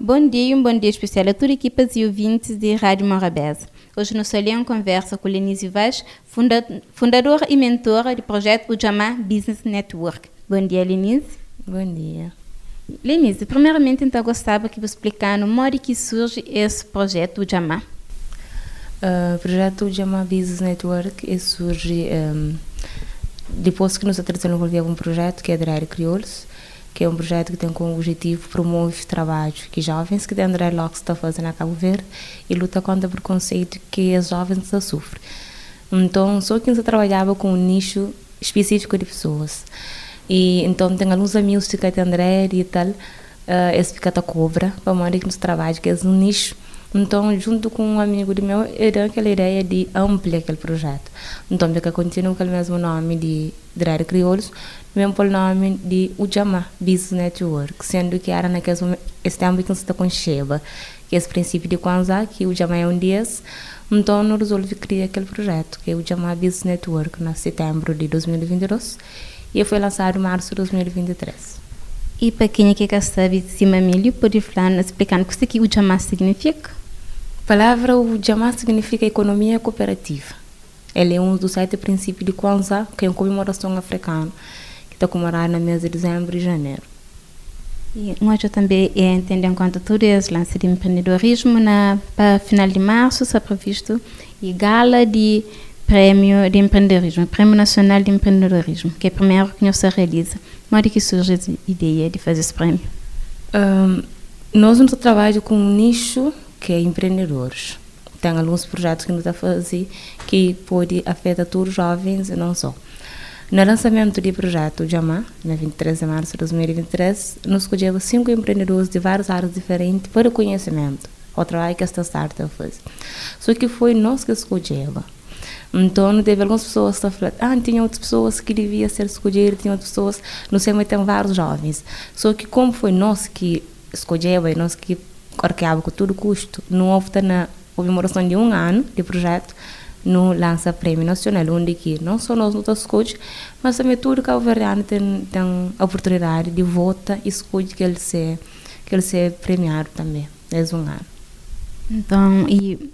Bom dia e um bom dia especial a toda a equipas e ouvintes de Rádio Morabeza. Hoje no Solhão conversa com Lenise Vaz, funda fundadora e mentora do projeto Ujama Business Network. Bom dia, Lenise. Bom dia. Lenise, primeiramente então gostava que você explicasse no modo que surge esse projeto Ujama. Uh, o projeto Ujama Business Network surge um, depois que nós desenvolvemos um projeto que é da área crioulos, que é um projeto que tem como objetivo promover trabalho que jovens que têm Locke está fazendo a Cabo Verde e luta contra o preconceito que os jovens sofrem. Então, só que nós trabalhava com um nicho específico de pessoas. E então tem alguns amigos que têm André e tal, uh, esse fica cobra, para modo que nos trabalha, que é um nicho então, junto com um amigo meu, era aquela ideia de ampliar aquele projeto. Então, eu continuo com o mesmo nome de Drare Crioulos, mesmo pelo nome de Ujama Business Network, sendo que era naquele esse tempo que está com Sheba, que é esse princípio de Kwanzaa, que o é um dia. Então, eu resolvi criar aquele projeto, que é o Ujama Business Network, em setembro de 2022, e foi lançado em março de 2023. E para quem é que sabe de cima milho, pode falar, explicando o que o Ujama significa? palavra o significa economia cooperativa. Ele é um dos sete princípios de Kwanzaa, que é uma comemoração africana, que está comemorada no mês de dezembro e janeiro. E nós também é entender enquanto tudo esse lance de empreendedorismo na para final de março está previsto e gala de prêmio de empreendedorismo, prêmio nacional de empreendedorismo, que é o primeiro que nós realiza. É que surge a ideia de fazer esse prêmio? Um, nós não trabalhamos com um nicho que é empreendedores. Tem alguns projetos que estamos a fazer que pode afetar todos os jovens e não só. No lançamento do projeto Jamá, na 23 de março de 2023, nós escolhemos cinco empreendedores de várias áreas diferentes para o conhecimento, o trabalho que esta startup faz. Só que foi nós que escolhemos. Então, teve algumas pessoas que falaram, ah, tinha outras pessoas que devia ser escolhidas, tinha outras pessoas, não sei, mas tem vários jovens. Só que como foi nós que escolhemos, nós que arqueava com todo custo. Não houve na comemoração de um ano de projeto, no lança prêmio nacional, onde que não só nós não escolhe, mas também tudo que o governo tem, tem a oportunidade de votar e escolhe que ele se que ele seja premiado também, desde um ano. Então, e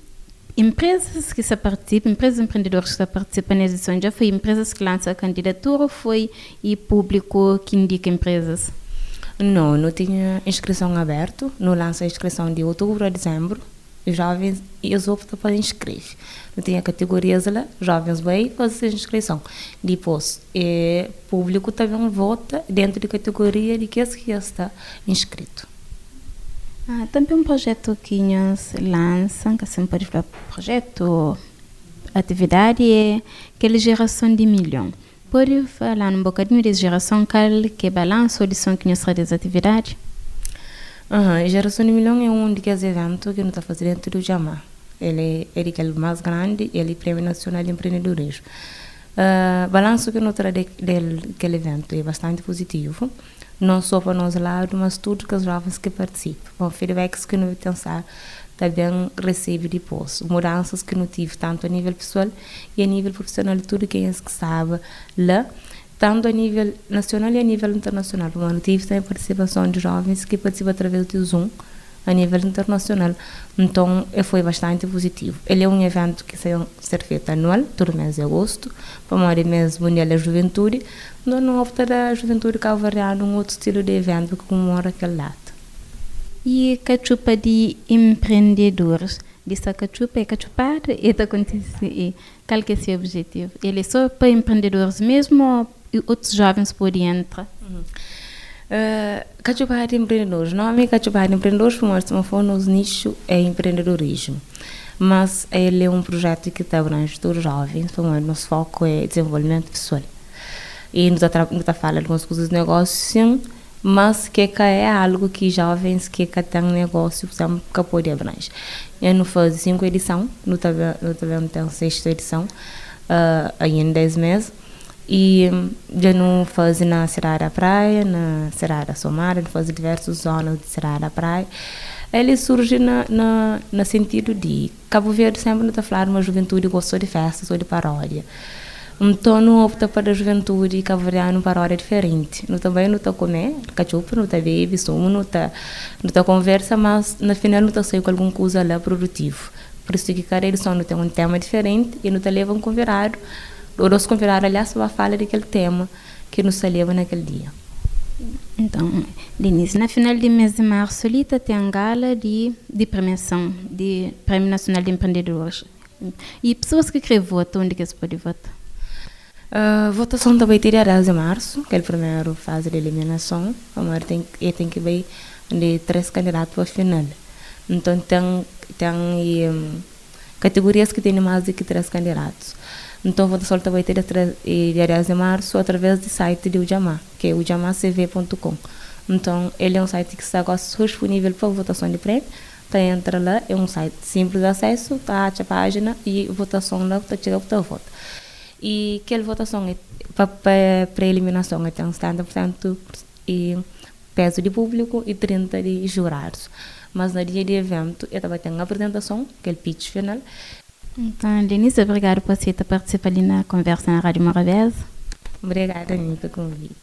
empresas que se participam, empresas empreendedores que participam na edição, já foi empresas que lançam a candidatura ou foi e público que indica empresas? Não, não tinha inscrição aberta. Não lança a inscrição de outubro a dezembro. Os jovens, eles optam para inscrever. Não tinha categorias lá, jovens vêm fazer inscrição. Depois, é, público também vota dentro da categoria de que está inscrito. Ah, também um projeto que nós lançam, que sempre pode falar projeto, atividade, é aquela geração de milhão. Pode falar um bocadinho de geração cal que balança a lição que nos das atividades? Uhum. Geração de Milhão é um dos eventos que nós está fazendo dentro do Jama. Ele é aquele mais grande, ele é Prêmio Nacional de Empreendedorismo. Uh, balanço que nós traz daquele evento é bastante positivo, não só para nós lado, mas que os jovens que participam. Bom, feedbacks que nós pensar também recebe depois. Mudanças que não tive, tanto a nível pessoal e a nível profissional, tudo quem é que sabe lá, tanto a nível nacional e a nível internacional. Eu tive também participação de jovens que participam através do Zoom, a nível internacional. Então, foi bastante positivo. Ele é um evento que vai ser feito anual, todo mês de agosto, para o mês mundial da juventude, onde não opta da juventude calvariana um outro estilo de evento que comemora aquele data. E cachupa de empreendedores. Dessa cachupa é cachupar e está acontecendo. Qual que é seu objetivo? Ele é só para empreendedores mesmo ou outros jovens podem entrar? Uhum. Uh, cachupar de empreendedores. Normalmente cachupar de empreendedores, como se for nos nicho, é empreendedorismo. Mas ele é um projeto que está abrange todos os jovens, o nosso foco é desenvolvimento pessoal. E nos está falando algumas coisas de negócio, mas que é algo que jovens que têm negócio que podem abranger. Eu não fiz cinco edições, não tivemos tem sexta edição, uh, em dez meses, e já não faz na Serra da Praia, na Serra da Somara, não faz diversas zonas de Serra da Praia. Ele surge na, na, no sentido de Cabo Verde sempre está falando uma juventude gostou de festas ou de paródia. Então, não opta para a juventude cavariano para hora diferente. Não também não está comer, cachupa, não está bebe, sumo, não está não tá conversa, mas na final não está saindo com alguma coisa lá produtivo. Por isso que cada edição não tem um tema diferente e não está levando um convidado. O nosso convidado, aliás, vai falar daquele tema que nos leva naquele dia. Então, Denise, na final de mês de março, Solita tem a gala de, de premiação, de Prêmio Nacional de Empreendedores. E pessoas que querem votar, onde que se pode votar? A votação também terá 10 de março, que é a primeira fase de eliminação. A tem, tem que ver de três candidatos para a final. Então, tem, tem um, categorias que têm mais do que três candidatos. Então, a votação também terá dia 10 de março através do site de Ujamá, que é ujamacv.com. Então, ele é um site que está disponível para votação de prêmio. Tá, entra lá, é um site simples de acesso, tá a página e votação lá, tá chega para voto. E aquela votação é para eliminação é tem 70% e peso de público e 30% de jurados. Mas no dia de evento, eu também tenho a apresentação, que é o pitch final. Então, Denise, obrigado por você participar ali na conversa na Rádio Morabeza. Obrigada, Aninha, pelo convite.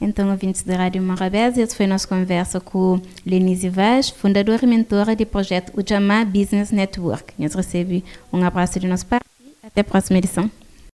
Então, ouvintes da Rádio Morabeza, essa foi a nossa conversa com Lenise Vaz, fundadora e mentora do projeto Ujama Business Network. Nós recebemos um abraço de nosso pai e até a próxima edição.